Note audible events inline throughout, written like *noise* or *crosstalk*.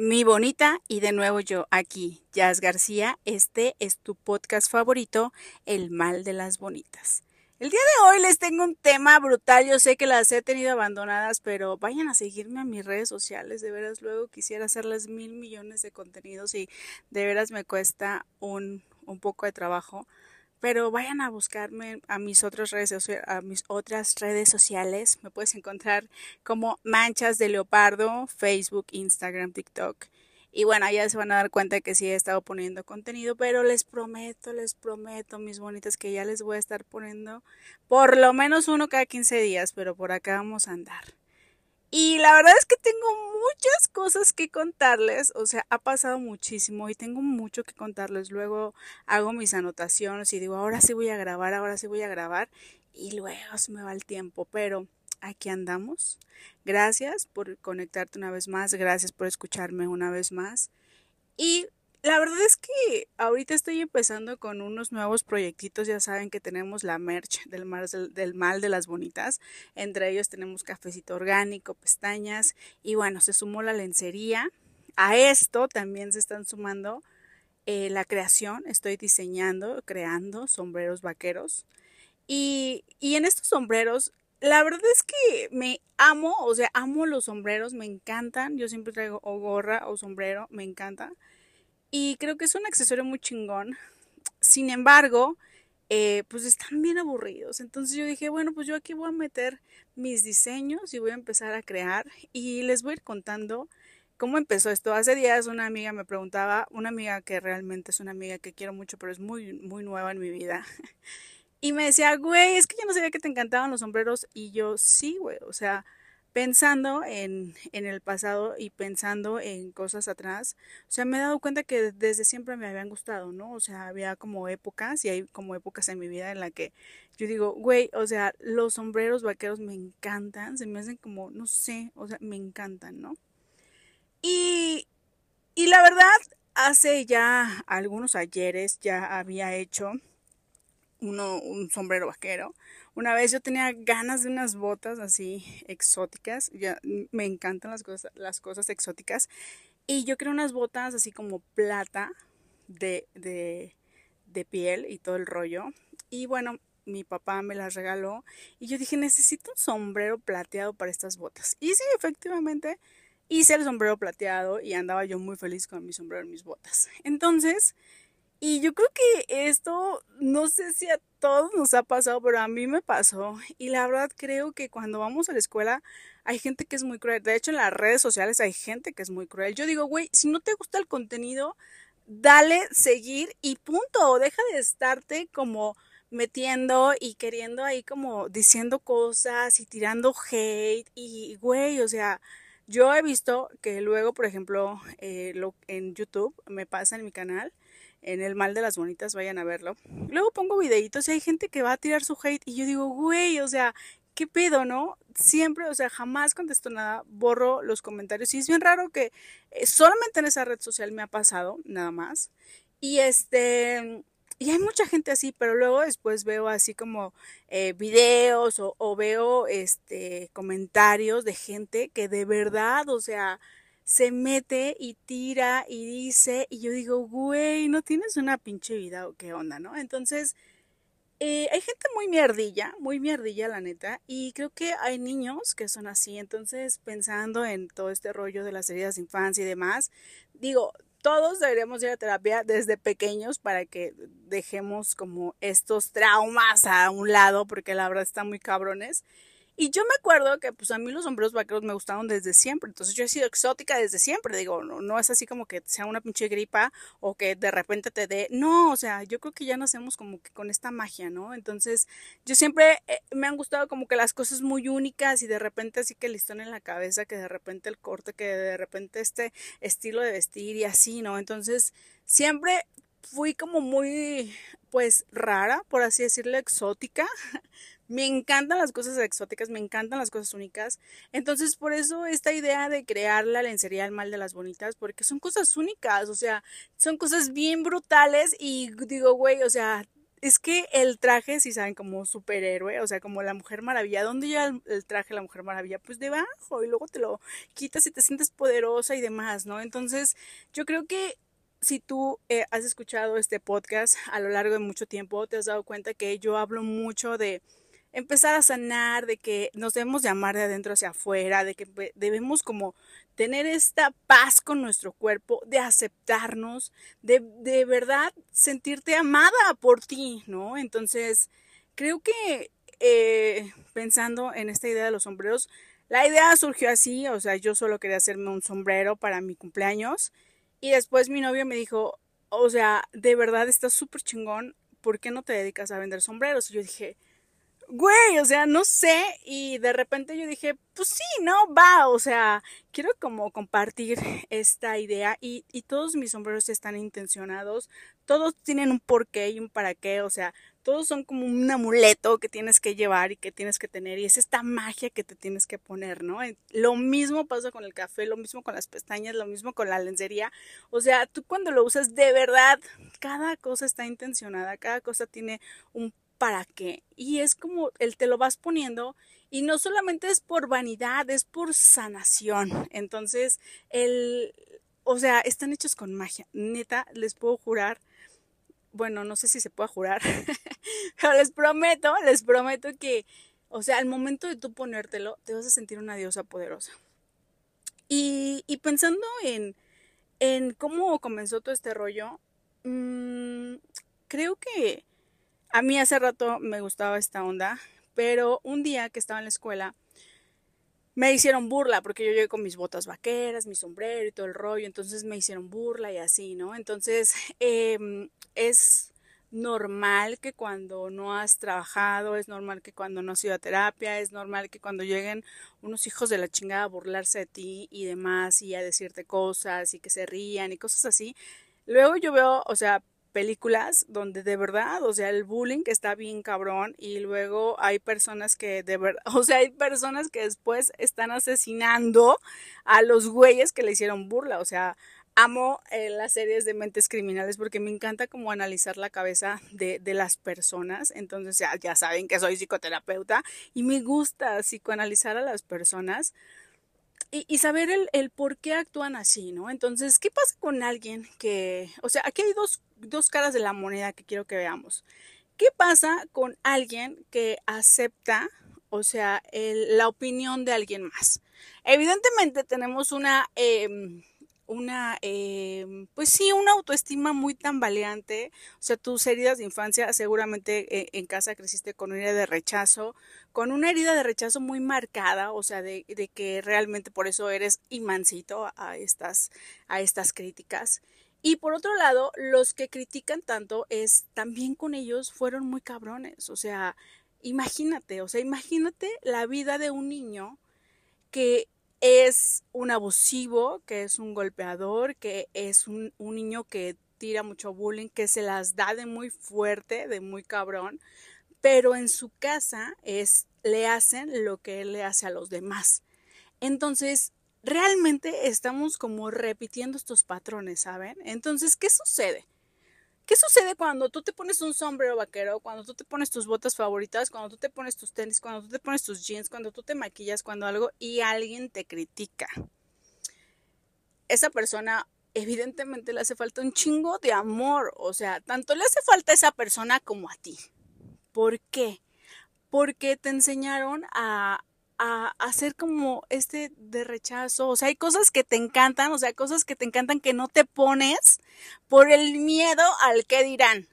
Mi bonita y de nuevo yo aquí, Jazz García, este es tu podcast favorito, El mal de las bonitas. El día de hoy les tengo un tema brutal, yo sé que las he tenido abandonadas, pero vayan a seguirme a mis redes sociales, de veras luego quisiera hacerles mil millones de contenidos y de veras me cuesta un, un poco de trabajo pero vayan a buscarme a mis otras redes a mis otras redes sociales. Me puedes encontrar como Manchas de Leopardo, Facebook, Instagram, TikTok. Y bueno, ya se van a dar cuenta que sí he estado poniendo contenido, pero les prometo, les prometo, mis bonitas, que ya les voy a estar poniendo por lo menos uno cada 15 días, pero por acá vamos a andar. Y la verdad es que tengo muchas cosas que contarles, o sea, ha pasado muchísimo y tengo mucho que contarles. Luego hago mis anotaciones y digo, ahora sí voy a grabar, ahora sí voy a grabar y luego se me va el tiempo, pero aquí andamos. Gracias por conectarte una vez más, gracias por escucharme una vez más. Y la verdad es que ahorita estoy empezando con unos nuevos proyectitos. Ya saben que tenemos la merch del mal, del mal de las bonitas. Entre ellos tenemos cafecito orgánico, pestañas y bueno, se sumó la lencería. A esto también se están sumando eh, la creación. Estoy diseñando, creando sombreros vaqueros. Y, y en estos sombreros la verdad es que me amo, o sea, amo los sombreros, me encantan. Yo siempre traigo o gorra o sombrero, me encanta. Y creo que es un accesorio muy chingón. Sin embargo, eh, pues están bien aburridos. Entonces yo dije, bueno, pues yo aquí voy a meter mis diseños y voy a empezar a crear. Y les voy a ir contando cómo empezó esto. Hace días una amiga me preguntaba, una amiga que realmente es una amiga que quiero mucho, pero es muy, muy nueva en mi vida. *laughs* Y me decía, güey, es que yo no sabía que te encantaban los sombreros. Y yo, sí, güey, o sea, pensando en, en, el pasado y pensando en cosas atrás, o sea, me he dado cuenta que desde siempre me habían gustado, ¿no? O sea, había como épocas y hay como épocas en mi vida en la que yo digo, güey, o sea, los sombreros vaqueros me encantan, se me hacen como, no sé, o sea, me encantan, ¿no? Y, y la verdad, hace ya algunos ayeres ya había hecho uno, un sombrero vaquero una vez yo tenía ganas de unas botas así exóticas. Ya, me encantan las cosas, las cosas exóticas. Y yo quería unas botas así como plata de, de, de piel y todo el rollo. Y bueno, mi papá me las regaló. Y yo dije, necesito un sombrero plateado para estas botas. Y sí, efectivamente, hice el sombrero plateado y andaba yo muy feliz con mi sombrero y mis botas. Entonces, y yo creo que esto, no sé si a todos nos ha pasado, pero a mí me pasó. Y la verdad creo que cuando vamos a la escuela hay gente que es muy cruel. De hecho, en las redes sociales hay gente que es muy cruel. Yo digo, güey, si no te gusta el contenido, dale seguir y punto. Deja de estarte como metiendo y queriendo ahí como diciendo cosas y tirando hate. Y, güey, o sea... Yo he visto que luego, por ejemplo, eh, lo, en YouTube, me pasa en mi canal, en el mal de las bonitas, vayan a verlo. Luego pongo videitos y hay gente que va a tirar su hate y yo digo, güey, o sea, ¿qué pedo, no? Siempre, o sea, jamás contesto nada, borro los comentarios y es bien raro que eh, solamente en esa red social me ha pasado, nada más. Y este, y hay mucha gente así, pero luego después veo así como eh, videos o, o veo este comentarios de gente que de verdad, o sea, se mete y tira y dice, y yo digo, güey, no tienes una pinche vida o qué onda, ¿no? Entonces, eh, hay gente muy mierdilla, muy mierdilla, la neta, y creo que hay niños que son así, entonces pensando en todo este rollo de las heridas de infancia y demás, digo, todos deberíamos ir a terapia desde pequeños para que dejemos como estos traumas a un lado, porque la verdad están muy cabrones. Y yo me acuerdo que pues a mí los sombreros vaqueros me gustaron desde siempre. Entonces yo he sido exótica desde siempre. Digo, no, no es así como que sea una pinche gripa o que de repente te dé. No, o sea, yo creo que ya nacemos como que con esta magia, ¿no? Entonces yo siempre eh, me han gustado como que las cosas muy únicas y de repente así que el listón en la cabeza, que de repente el corte, que de repente este estilo de vestir y así, ¿no? Entonces siempre fui como muy, pues rara, por así decirlo, exótica. Me encantan las cosas exóticas, me encantan las cosas únicas. Entonces, por eso esta idea de crear la lencería al mal de las bonitas, porque son cosas únicas, o sea, son cosas bien brutales y digo, güey, o sea, es que el traje, si saben, como superhéroe, o sea, como la Mujer Maravilla, ¿dónde lleva el, traje la Mujer Maravilla? Pues debajo, y luego te lo quitas y te sientes poderosa y demás, ¿no? Entonces, yo creo que si tú eh, has escuchado este podcast a lo largo de mucho tiempo, te has dado cuenta que yo hablo mucho de empezar a sanar, de que nos debemos llamar de adentro hacia afuera, de que debemos como tener esta paz con nuestro cuerpo, de aceptarnos, de, de verdad sentirte amada por ti, ¿no? Entonces, creo que eh, pensando en esta idea de los sombreros, la idea surgió así, o sea, yo solo quería hacerme un sombrero para mi cumpleaños y después mi novio me dijo, o sea, de verdad estás súper chingón, ¿por qué no te dedicas a vender sombreros? Y yo dije, güey, o sea, no sé, y de repente yo dije, pues sí, no, va, o sea, quiero como compartir *laughs* esta idea y, y todos mis sombreros están intencionados, todos tienen un porqué y un para qué, o sea, todos son como un amuleto que tienes que llevar y que tienes que tener y es esta magia que te tienes que poner, ¿no? Lo mismo pasa con el café, lo mismo con las pestañas, lo mismo con la lencería, o sea, tú cuando lo usas de verdad, cada cosa está intencionada, cada cosa tiene un para qué. Y es como el te lo vas poniendo y no solamente es por vanidad, es por sanación. Entonces, el, o sea, están hechos con magia. Neta, les puedo jurar, bueno, no sé si se puede jurar, *laughs* pero les prometo, les prometo que, o sea, al momento de tú ponértelo, te vas a sentir una diosa poderosa. Y, y pensando en, en cómo comenzó todo este rollo, mmm, creo que a mí hace rato me gustaba esta onda, pero un día que estaba en la escuela me hicieron burla porque yo llegué con mis botas vaqueras, mi sombrero y todo el rollo, entonces me hicieron burla y así, ¿no? Entonces *laughs* em, es normal que cuando no has trabajado, es normal que cuando no has ido a terapia, es normal que cuando lleguen unos hijos de la chingada a burlarse de ti y demás y a decirte cosas y que se rían y cosas así. Luego yo veo, o sea, películas donde de verdad, o sea, el bullying está bien cabrón y luego hay personas que de verdad, *laughs* o sea, hay personas que después están asesinando a los güeyes que le hicieron burla, o sea, amo eh, las series de mentes criminales porque me encanta como analizar la cabeza de, de las personas, entonces ya, saben que soy psicoterapeuta y me gusta psicoanalizar a las personas y, saber el, el, por qué actúan así, ¿no? Entonces, ¿qué pasa con alguien que, o sea, aquí hay dos, dos caras de la moneda que quiero que veamos. ¿Qué pasa con alguien que acepta, o sea, la opinión de alguien más? Evidentemente tenemos una... Eh, una, eh, pues sí, una autoestima muy tambaleante. O sea, tus heridas de infancia, seguramente eh, en casa creciste con una herida de rechazo, con una herida de rechazo muy marcada, o sea, de, de que realmente por eso eres imancito a estas, a estas críticas. Y por otro lado, los que critican tanto es también con ellos fueron muy cabrones. O sea, imagínate, o sea, imagínate la vida de un niño que es un abusivo, que es un golpeador, que es un, niño que tira mucho bullying, que se las da de muy fuerte, de muy cabrón, pero en su casa es, le hacen lo que él le hace a los demás. Entonces, realmente estamos como repitiendo estos patrones, ¿saben? Entonces, ¿qué sucede? ¿Qué sucede cuando tú te pones un sombrero vaquero, cuando tú te pones tus botas favoritas, cuando tú te pones tus tenis, cuando tú te pones tus jeans, cuando tú te maquillas, cuando algo y alguien te critica? Esa persona evidentemente le hace falta un chingo de amor, o sea, tanto le hace falta a esa persona como a ti. ¿Por qué? Porque te enseñaron a, a hacer como este de rechazo. O sea, hay cosas que te encantan, o sea, cosas que te encantan que no te pones por el miedo al que dirán.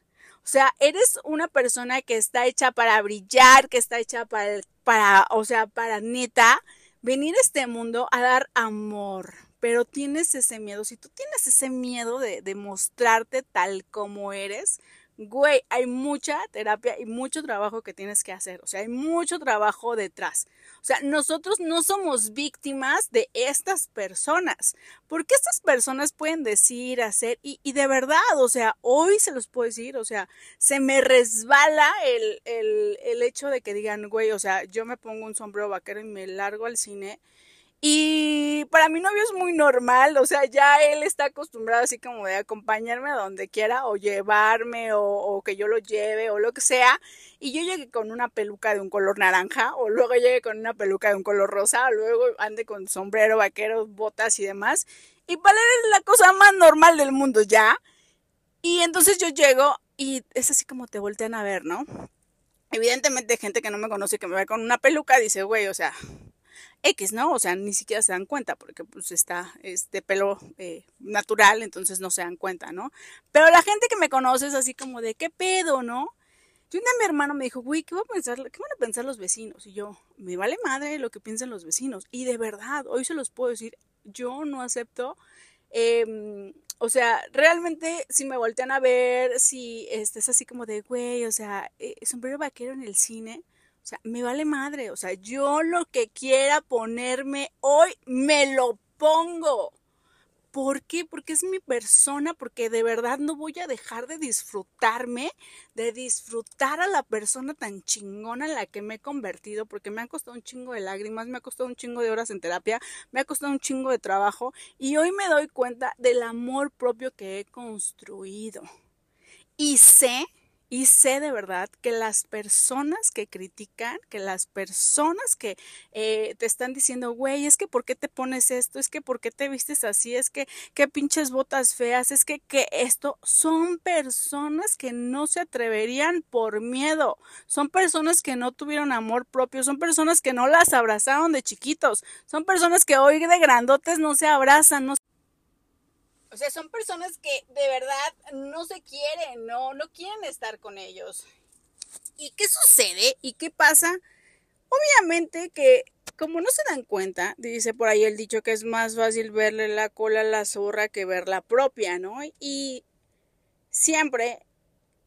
O sea, eres una persona que está hecha para brillar, que está hecha para, para, o sea, para neta, venir a este mundo a dar amor. Pero tienes ese miedo. Si tú tienes ese miedo de, de mostrarte tal como eres, güey, hay mucha terapia y mucho trabajo que tienes que hacer. O sea, hay mucho trabajo detrás. O sea, nosotros no somos víctimas de estas personas. Porque estas personas pueden decir, hacer, y, y de verdad, o sea, hoy se los puedo decir, o sea, se me resbala el, el, el hecho de que digan, güey, o sea, yo me pongo un sombrero vaquero y me largo al cine Y para mi novio es muy normal, o sea, ya él está acostumbrado así como de acompañarme a donde quiera o llevarme o, que yo lo lleve o lo que sea. Y yo llegué con una peluca de un color naranja o luego llegué con una peluca de un color rosa o luego ande con sombrero, vaqueros, botas y demás. Y para él es la cosa más normal del mundo ya. Y entonces yo llego y es así como te voltean a ver, ¿no? Evidentemente gente que no me conoce que me ve con una peluca dice, güey, o sea, X, ¿no? O sea, ni siquiera se dan cuenta porque pues está este pelo eh, natural, entonces no se dan cuenta, ¿no? Pero la gente que me conoce es así como de, ¿qué pedo, no? Y un día mi hermano me dijo, güey, ¿qué, va a pensar, ¿qué van a pensar los vecinos? Y yo, me vale madre lo que piensen los vecinos. Y de verdad, hoy se los puedo decir, yo no acepto, em, o sea, realmente si me voltean a ver, si este, es así como de, güey, o sea, eh, sombrero vaquero en el cine, o sea, me vale madre. O sea, yo lo que quiera ponerme hoy, me lo pongo. ¿Por qué? Porque es mi persona, porque de verdad no voy a dejar de disfrutarme, de disfrutar a la persona tan chingona en la que me he convertido, porque me ha costado un chingo de lágrimas, me ha costado un chingo de horas en terapia, me ha costado un chingo de trabajo y hoy me doy cuenta del amor propio que he construido. Y sé y sé de verdad que las personas que critican, que las personas que eh, te están diciendo, güey, es que ¿por qué te pones esto? Es que ¿por qué te vistes así? Es que qué pinches botas feas? Es que, que esto son personas que no se atreverían por miedo. Son personas que no tuvieron amor propio. Son personas que no las abrazaron de chiquitos. Son personas que hoy de grandotes no se abrazan, no o sea, son personas que de verdad no se quieren, no, no quieren estar con ellos. ¿Y qué sucede? ¿Y qué pasa? Obviamente que como no se dan cuenta, dice por ahí el dicho que es más fácil verle la cola a la zorra que ver la propia, ¿no? Y siempre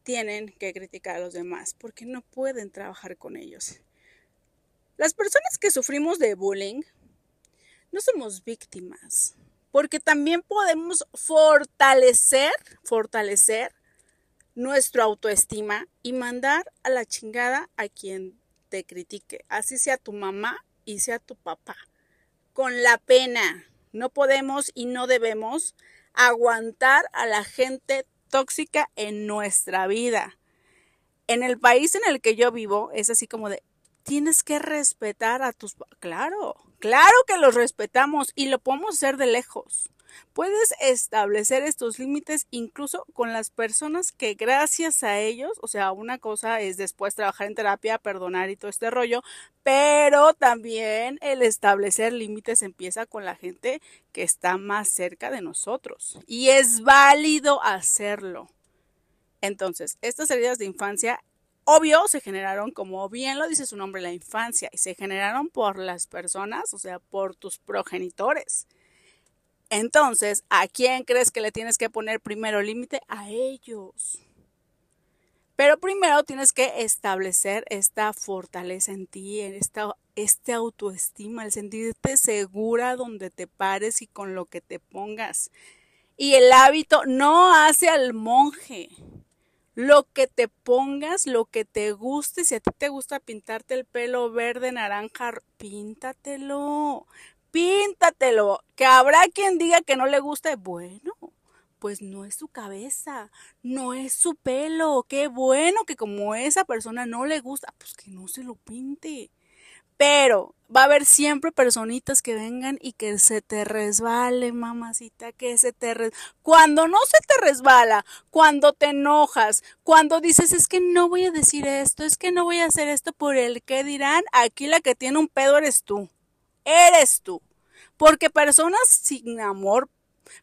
tienen que criticar a los demás porque no pueden trabajar con ellos. Las personas que sufrimos de bullying no somos víctimas, porque también podemos fortalecer, fortalecer nuestra autoestima y mandar a la chingada a quien te critique, así sea tu mamá y sea tu papá. Con la pena, no podemos y no debemos aguantar a la gente tóxica en nuestra vida. En el país en el que yo vivo es así como de, tienes que respetar a tus... Claro, claro que los respetamos y lo podemos hacer de lejos. Puedes establecer estos límites incluso con las personas que gracias a ellos, o sea, una cosa es después trabajar en terapia, perdonar y todo este rollo, pero también el establecer límites empieza con la gente que está más cerca de nosotros y es válido hacerlo. Entonces, estas heridas de infancia obvio se generaron, como bien lo dice su nombre, la infancia, y se generaron por las personas, o sea, por tus progenitores. Entonces, ¿a quién crees que le tienes que poner primero límite? A ellos. Pero primero tienes que establecer esta fortaleza en ti, esta, este autoestima, el sentirte segura donde te pares y con lo que te pongas. Y el hábito no hace al monje lo que te pongas, lo que te guste, si a ti te gusta pintarte el pelo verde, naranja, píntatelo, píntatelo, que habrá quien diga que no le gusta, bueno, pues no es su cabeza, no es su pelo, qué bueno que como esa persona no le gusta, pues que no se lo pinte. Pero va a haber siempre personitas que vengan y que se te resbale, mamacita, que se te resbale. Cuando no se te resbala, cuando te enojas, cuando dices es que no voy a decir esto, es que no voy a hacer esto por el que dirán, aquí la que tiene un pedo eres tú. Eres tú. Porque personas sin amor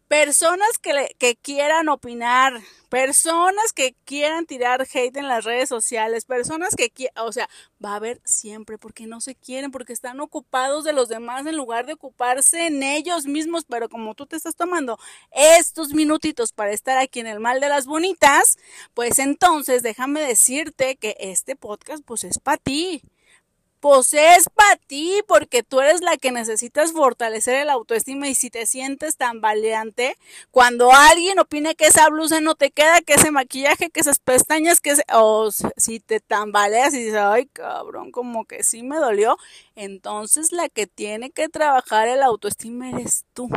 personas que, que quieran opinar, personas que quieran tirar hate en las redes sociales, personas que o sea, va a haber siempre porque no se quieren, porque están ocupados de los demás en lugar de ocuparse en ellos mismos, pero como tú te estás tomando estos minutitos para estar aquí en el mal de las bonitas, pues entonces déjame decirte que este podcast pues es para ti pues es para ti, porque tú eres la que necesitas fortalecer el autoestima y si te sientes tan valiente, cuando alguien opine que esa blusa no te queda, que ese maquillaje, que esas pestañas, que o si te tambaleas y dices, ay cabrón, como que sí me dolió, entonces la que tiene que trabajar el autoestima eres tú.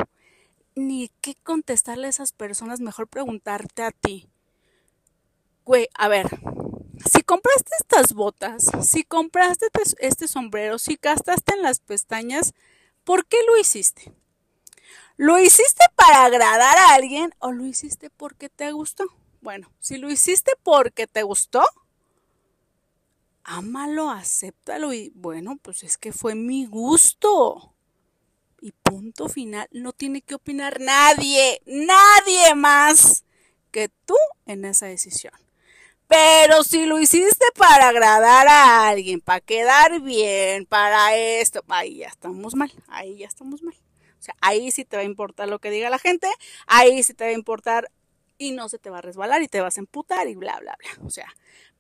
Ni qué contestarle a esas personas, mejor preguntarte a ti. Güey, a ver, si compraste estas botas, si compraste este sombrero, si gastaste en las pestañas, ¿por qué lo hiciste? ¿Lo hiciste para agradar a alguien o lo hiciste porque te gustó? Bueno, si lo hiciste porque te gustó, ámalo, acéptalo y bueno, pues es que fue mi gusto. Y punto final, no tiene que opinar nadie, nadie más que tú en esa decisión. Pero si lo hiciste para agradar a alguien, para quedar bien, para esto, ahí ya estamos mal, ahí ya estamos mal. O sea, ahí sí te va a importar lo que diga la gente, ahí sí te va a importar y no se te va a resbalar y te vas a emputar y bla, bla, bla. O sea,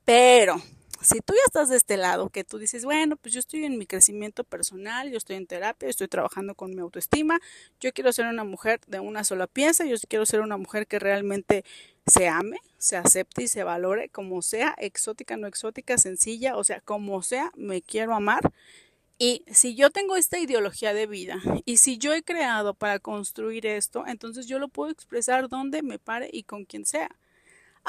pero si tú ya estás de este lado, que tú dices, bueno, pues yo estoy en mi crecimiento personal, yo estoy en terapia, estoy trabajando con mi autoestima, yo quiero ser una mujer de una sola pieza, yo quiero ser una mujer que realmente se ame, se acepte y se valore como sea, exótica, no exótica, sencilla, o sea, como sea, me quiero amar. Y si yo tengo esta ideología de vida y si yo he creado para construir esto, entonces yo lo puedo expresar donde me pare y con quien sea.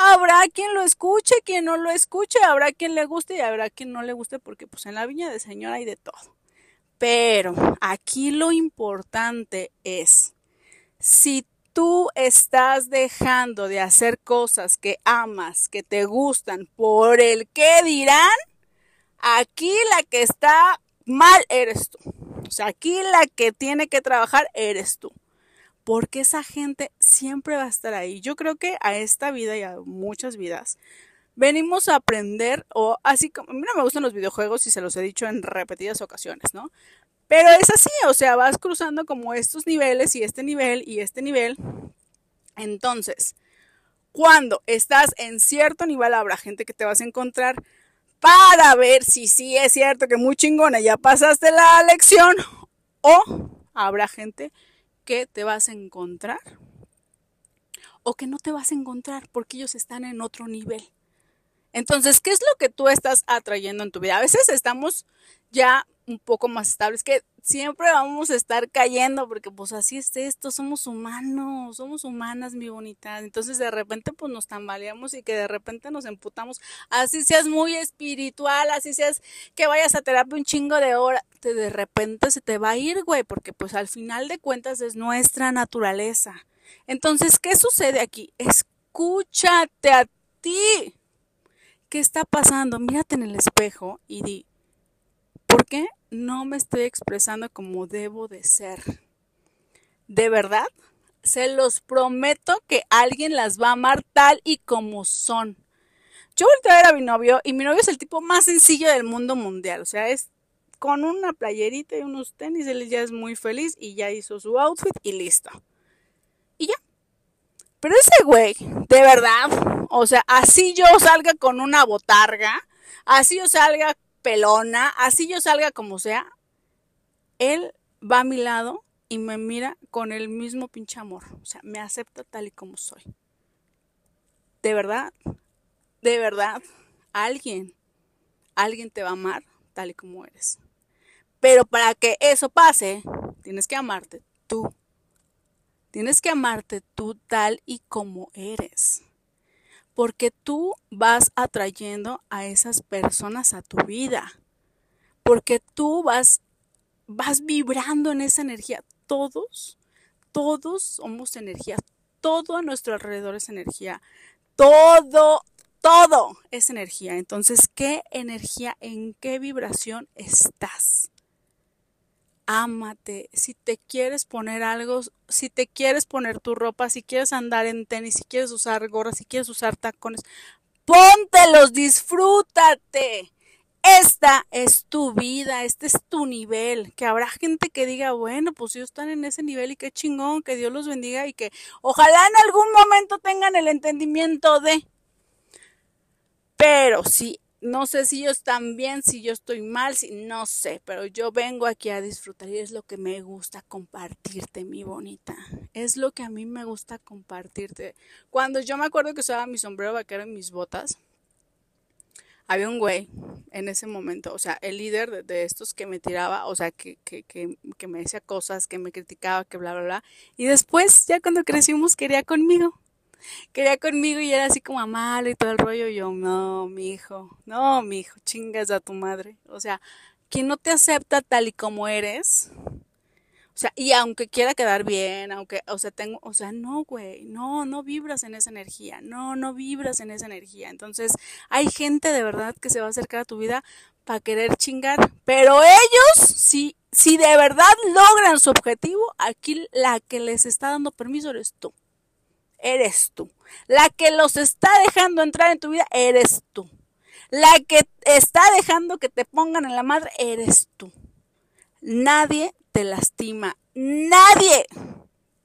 Habrá quien lo escuche, quien no lo escuche, habrá quien le guste y habrá quien no le guste porque pues en la viña de Señor hay de todo. Pero aquí lo importante es, si tú estás dejando de hacer cosas que amas, que te gustan, por el que dirán, aquí la que está mal eres tú. O sea, aquí la que tiene que trabajar eres tú. Porque esa gente siempre va a estar ahí. Yo creo que a esta vida y a muchas vidas venimos a aprender, o así como, a mí no me gustan los videojuegos y se los he dicho en repetidas ocasiones, ¿no? Pero es así, o sea, vas cruzando como estos niveles y este nivel y este nivel. Entonces, cuando estás en cierto nivel, habrá gente que te vas a encontrar para ver si sí es cierto que muy chingona ya pasaste la lección o habrá gente que te vas a encontrar o que no te vas a encontrar porque ellos están en otro nivel. Entonces, ¿qué es lo que tú estás atrayendo en tu vida? A veces estamos ya un poco más estables, que siempre vamos a estar cayendo, porque pues así es esto, somos humanos, somos humanas, mi bonita. Entonces de repente pues nos tambaleamos y que de repente nos emputamos, así seas muy espiritual, así seas que vayas a terapia un chingo de horas, de repente se te va a ir, güey, porque pues al final de cuentas es nuestra naturaleza. Entonces, ¿qué sucede aquí? Escúchate a ti. ¿Qué está pasando? Mírate en el espejo y di, ¿por qué no me estoy expresando como debo de ser. De verdad, se los prometo que alguien las va a amar tal y como son. Yo volteé a ver a mi novio y mi novio es el tipo más sencillo del mundo mundial. O sea, es con una playerita y unos tenis, él ya es muy feliz y ya hizo su outfit y listo. Y ya. Pero ese güey, de verdad, o sea, así yo salga con una botarga, así yo salga pelona, así yo salga como sea, él va a mi lado y me mira con el mismo pinche amor. O sea, me acepta tal y como soy. De verdad, de verdad, alguien, alguien te va a amar tal y como eres. Pero para que eso pase, tienes que amarte tú. Tienes que amarte tú tal y como eres porque tú vas atrayendo a esas personas a tu vida, porque tú vas, vas vibrando en esa energía. Todos, todos somos energía, todo a nuestro alrededor es energía, todo, todo es energía. Entonces, ¿qué energía, en qué vibración estás? Ámate, si te quieres poner algo, si te quieres poner tu ropa, si quieres andar en tenis, si quieres usar gorras, si quieres usar tacones, póntelos, disfrútate. Esta es tu vida, este es tu nivel. Que habrá gente que diga, bueno, pues ellos están en ese nivel y qué chingón, que Dios los bendiga y que ojalá en algún momento tengan el entendimiento de. Pero si no sé si ellos están bien, si yo estoy mal, si no sé, pero yo vengo aquí a disfrutar y es lo que me gusta compartirte, mi bonita. Es lo que a mí me gusta compartirte. Cuando yo me acuerdo que usaba mi sombrero vaquero y mis botas, había un güey en ese momento, o sea, el líder de, estos que me tiraba, o sea, que, que, que, que me decía cosas, que me criticaba, que bla, bla, bla. Y después, ya cuando crecimos, quería conmigo *laughs* quería conmigo y era así como malo y todo el rollo. Y yo, no, mi hijo, no, mi hijo, chingas a tu madre. O sea, quien no te acepta tal y como eres, o sea, y aunque quiera quedar bien, aunque, o sea, tengo, o sea, no, güey, no, no vibras en esa energía, no, no vibras en esa energía. Entonces, hay gente de verdad que se va a acercar a tu vida para querer chingar, pero ellos, si, si de verdad logran su objetivo, aquí la que les está dando permiso eres tú eres tú. La que los está dejando entrar en tu vida, eres tú. La que está dejando que te pongan en la madre, eres tú. Nadie te lastima. Nadie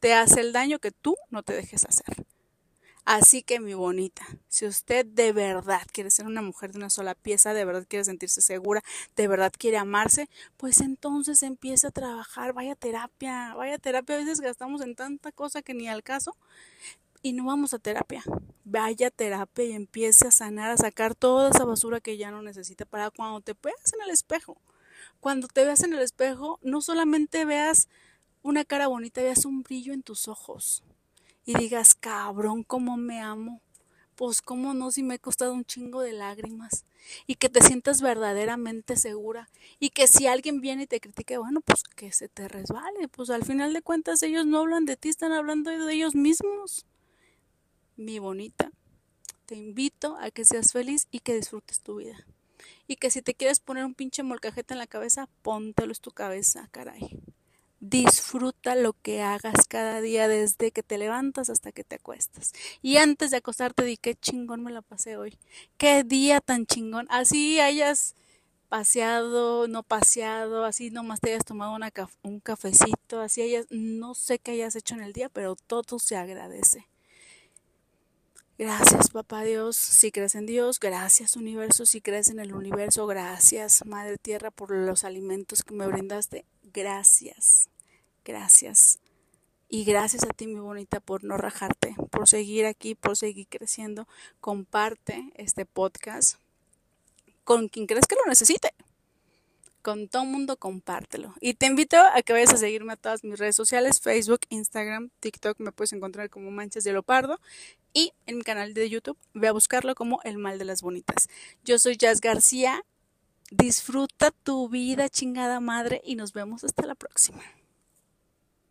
te hace el daño que tú no te dejes hacer. Así que mi bonita, si usted de verdad quiere ser una mujer de una sola pieza, de verdad quiere sentirse segura, de verdad quiere amarse, pues entonces empieza a trabajar, vaya terapia, vaya terapia. A veces gastamos en tanta cosa que ni al caso y no vamos a terapia. Vaya a terapia y empiece a sanar, a sacar toda esa basura que ya no necesita para cuando te veas en el espejo. Cuando te veas en el espejo, no solamente veas una cara bonita, veas un brillo en tus ojos y digas, cabrón, cómo me amo. Pues cómo no, si me he costado un chingo de lágrimas. Y que te sientas verdaderamente segura. Y que si alguien viene y te critique, bueno, pues que se te resbale. Pues al final de cuentas ellos no hablan de ti, están hablando de ellos mismos mi bonita, te invito a que seas feliz y que disfrutes tu vida. Y que si te quieres poner un pinche molcajete en la cabeza, póntelo en tu cabeza, caray. Disfruta lo que hagas cada día desde que te levantas hasta que te acuestas. Y antes de acostarte di qué chingón me la pasé hoy. Qué día tan chingón. Así hayas paseado, no paseado, así nomás te hayas tomado un cafecito, así hayas, no sé qué hayas hecho en el día, pero todo se agradece. Gracias, papá Dios, si crees en Dios, gracias universo, si crees en el universo, gracias, Madre Tierra, por los alimentos que me brindaste, gracias, gracias. Y gracias a ti, mi bonita, por no rajarte, por seguir aquí, por seguir creciendo. Comparte este podcast con quien crees que lo necesite con todo mundo compártelo. Y te invito a que vayas a seguirme a todas mis redes sociales, Facebook, Instagram, TikTok, me puedes encontrar como Manchas de Leopardo y en mi canal de YouTube ve a buscarlo como El Mal de las Bonitas. Yo soy Jazz García, disfruta tu vida chingada madre y nos vemos hasta la próxima.